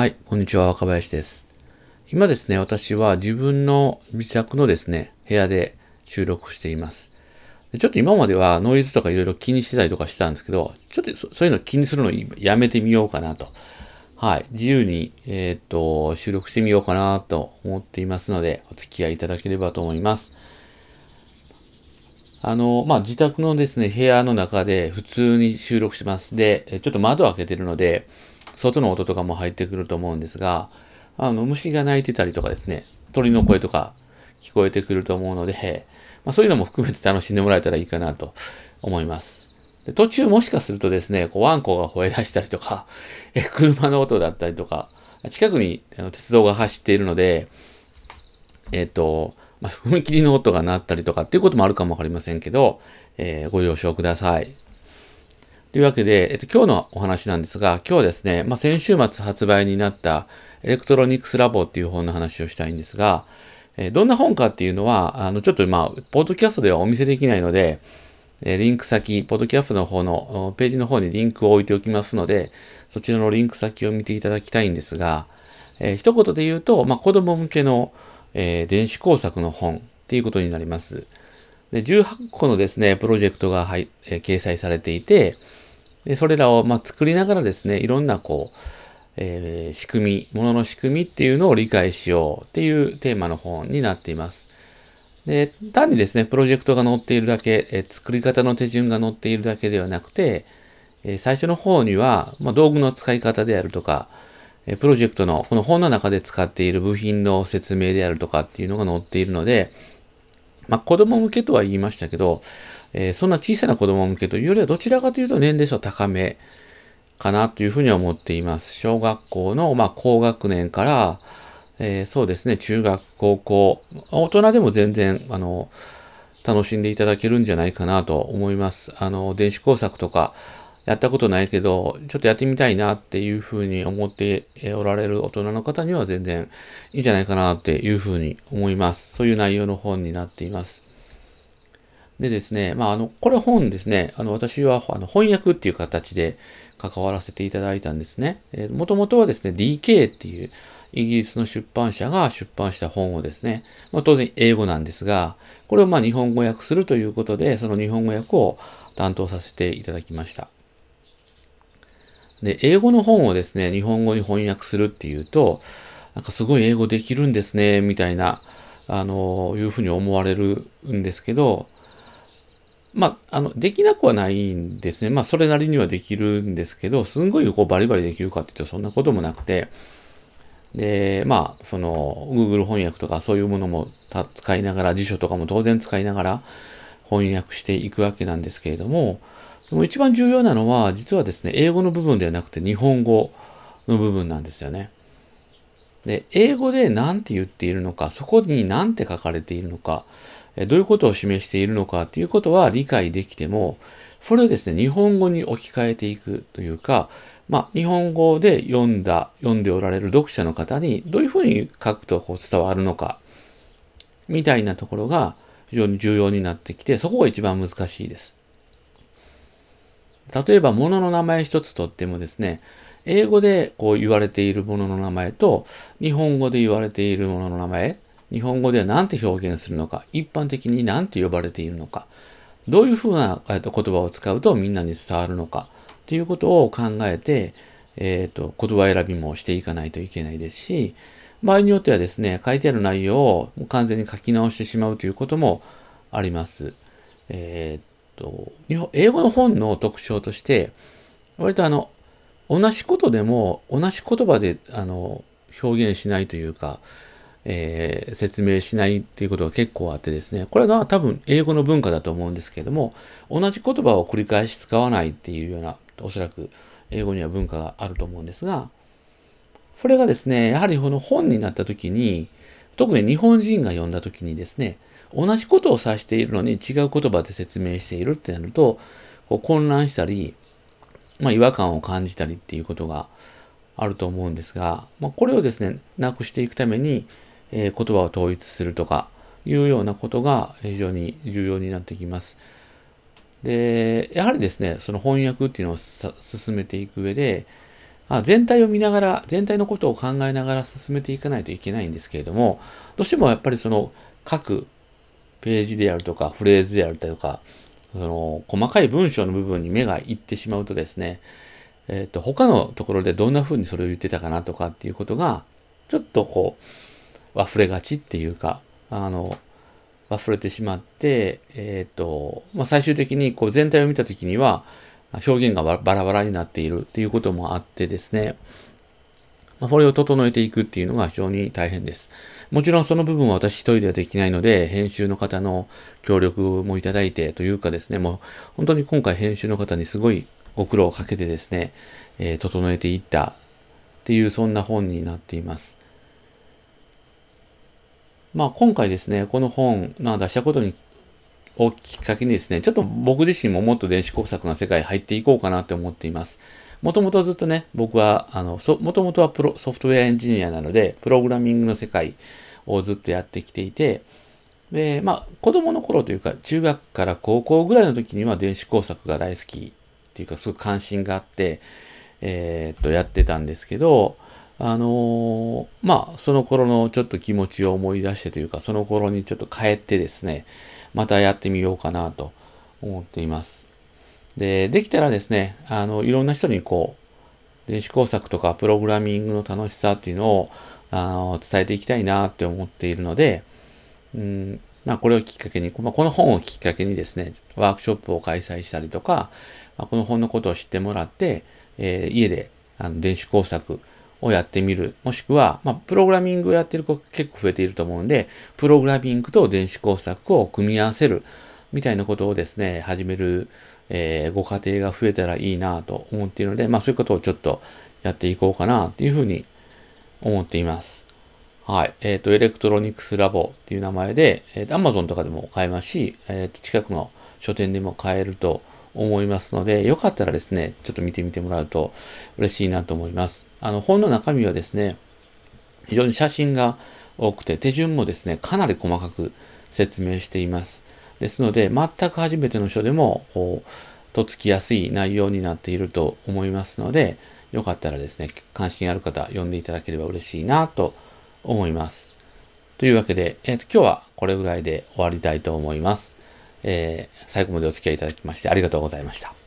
はい、こんにちは、若林です。今ですね、私は自分の自宅のですね、部屋で収録しています。ちょっと今まではノイズとかいろいろ気にしてたりとかしたんですけど、ちょっとそういうの気にするのやめてみようかなと。はい、自由に、えー、っと、収録してみようかなと思っていますので、お付き合いいただければと思います。あの、まあ、自宅のですね、部屋の中で普通に収録します。で、ちょっと窓を開けてるので、外の音とかも入ってくると思うんですが、あの、虫が鳴いてたりとかですね、鳥の声とか聞こえてくると思うので、まあ、そういうのも含めて楽しんでもらえたらいいかなと思います。で途中もしかするとですね、こうワンコが吠え出したりとか、え車の音だったりとか、近くにあの鉄道が走っているので、えっ、ー、と、まあ、踏切の音が鳴ったりとかっていうこともあるかもわかりませんけど、えー、ご了承ください。というわけで、えっと、今日のお話なんですが、今日はですね、まあ、先週末発売になったエレクトロニクスラボっていう本の話をしたいんですが、えー、どんな本かっていうのは、あの、ちょっとまあ、ポッドキャストではお見せできないので、えー、リンク先、ポッドキャストの方のページの方にリンクを置いておきますので、そちらのリンク先を見ていただきたいんですが、えー、一言で言うと、まあ、子供向けの、えー、電子工作の本っていうことになります。で18個のですね、プロジェクトが、はい、えー、掲載されていて、でそれらを、まあ、作りながらですね、いろんなこう、えー、仕組み、ものの仕組みっていうのを理解しようっていうテーマの本になっています。で単にですね、プロジェクトが載っているだけ、えー、作り方の手順が載っているだけではなくて、えー、最初の方には、まあ、道具の使い方であるとか、えプロジェクトのこの本の中で使っている部品の説明であるとかっていうのが載っているので、まあ、子供向けとは言いましたけど、えー、そんな小さな子供向けというよりはどちらかというと年齢層高めかなというふうには思っています。小学校の、まあ、高学年から、えー、そうですね、中学、高校、大人でも全然、あの、楽しんでいただけるんじゃないかなと思います。あの、電子工作とか、やったことないけど、ちょっとやってみたいなっていうふうに思っておられる大人の方には全然いいんじゃないかなっていうふうに思います。そういう内容の本になっています。でですね、まあ、あの、これ本ですね、あの、私はあの翻訳っていう形で関わらせていただいたんですね。えー、もともとはですね、DK っていうイギリスの出版社が出版した本をですね、まあ、当然英語なんですが、これをまあ日本語訳するということで、その日本語訳を担当させていただきました。で、英語の本をですね、日本語に翻訳するっていうと、なんかすごい英語できるんですね、みたいな、あの、いうふうに思われるんですけど、まあ、あの、できなくはないんですね。まあ、それなりにはできるんですけど、すんごいこうバリバリできるかっていうとそんなこともなくて、で、まあ、その、Google 翻訳とかそういうものも使いながら、辞書とかも当然使いながら翻訳していくわけなんですけれども、でも一番重要なのは、実はですね、英語の部分ではなくて日本語の部分なんですよね。で、英語で何て言っているのか、そこに何て書かれているのか、どういうことを示しているのかということは理解できても、それをですね、日本語に置き換えていくというか、まあ、日本語で読んだ、読んでおられる読者の方にどういうふうに書くとこう伝わるのか、みたいなところが非常に重要になってきて、そこが一番難しいです。例えば、物の名前一つとってもですね、英語でこう言われているものの名前と、日本語で言われているものの名前、日本語では何て表現するのか、一般的に何て呼ばれているのか、どういうふうな言葉を使うとみんなに伝わるのか、っていうことを考えて、えっ、ー、と、言葉選びもしていかないといけないですし、場合によってはですね、書いてある内容を完全に書き直してしまうということもあります。えっ、ー、と、英語の本の特徴として、割とあの、同じことでも同じ言葉であの表現しないというか、えー、説明しないっていうことが結構あってですね、これが多分英語の文化だと思うんですけれども、同じ言葉を繰り返し使わないっていうような、おそらく英語には文化があると思うんですが、それがですね、やはりこの本になった時に、特に日本人が読んだ時にですね、同じことを指しているのに違う言葉で説明しているってなると、こう混乱したり、まあ、違和感を感じたりっていうことがあると思うんですが、まあ、これをですね、なくしていくために、えー、言葉を統一するとかいうようなことが非常に重要になってきます。で、やはりですね、その翻訳っていうのを進めていく上で、あ全体を見ながら、全体のことを考えながら進めていかないといけないんですけれども、どうしてもやっぱりその各ページであるとか、フレーズであるとか、その細かい文章の部分に目がいってしまうとですね、えっ、ー、と、他のところでどんな風にそれを言ってたかなとかっていうことが、ちょっとこう、忘れがちっていうか、あの、忘れてしまって、えっ、ー、と、まあ、最終的にこう全体を見たときには、表現がバラバラになっているっていうこともあってですね、ま、これを整えていくっていうのが非常に大変です。もちろんその部分は私一人ではできないので、編集の方の協力もいただいてというかですね、もう本当に今回編集の方にすごいご苦労をかけてですね、えー、整えていったっていうそんな本になっています。まあ今回ですね、この本、まあ、出したことにをきっかけにですね、ちょっと僕自身ももっと電子工作の世界入っていこうかなって思っています。もともとずっとね、僕は、あの、もともとはプロソフトウェアエンジニアなので、プログラミングの世界をずっとやってきていて、で、まあ、子供の頃というか、中学から高校ぐらいの時には電子工作が大好きっていうか、すごい関心があって、えー、っと、やってたんですけど、あのー、まあ、その頃のちょっと気持ちを思い出してというか、その頃にちょっと帰ってですね、またやってみようかなと思っています。で、できたらですね、あの、いろんな人にこう、電子工作とかプログラミングの楽しさっていうのを、あの、伝えていきたいなって思っているので、うん、まあ、これをきっかけに、まあ、この本をきっかけにですね、ワークショップを開催したりとか、まあ、この本のことを知ってもらって、えー、家であの電子工作をやってみる。もしくは、まあ、プログラミングをやってる子結構増えていると思うんで、プログラミングと電子工作を組み合わせるみたいなことをですね、始める、えー、ご家庭が増えたらいいなと思っているので、まあそういうことをちょっとやっていこうかなっていうふうに思っています。はい。えっ、ー、と、エレクトロニクスラボっていう名前で、えっ、ー、と、Amazon とかでも買えますし、えっ、ー、と、近くの書店でも買えると思いますので、よかったらですね、ちょっと見てみてもらうと嬉しいなと思います。あの、本の中身はですね、非常に写真が多くて、手順もですね、かなり細かく説明しています。ですので、全く初めての人でも、こう、とっつきやすい内容になっていると思いますので、よかったらですね、関心ある方、読んでいただければ嬉しいなと思います。というわけで、えーと、今日はこれぐらいで終わりたいと思います。えー、最後までお付き合いいただきましてありがとうございました。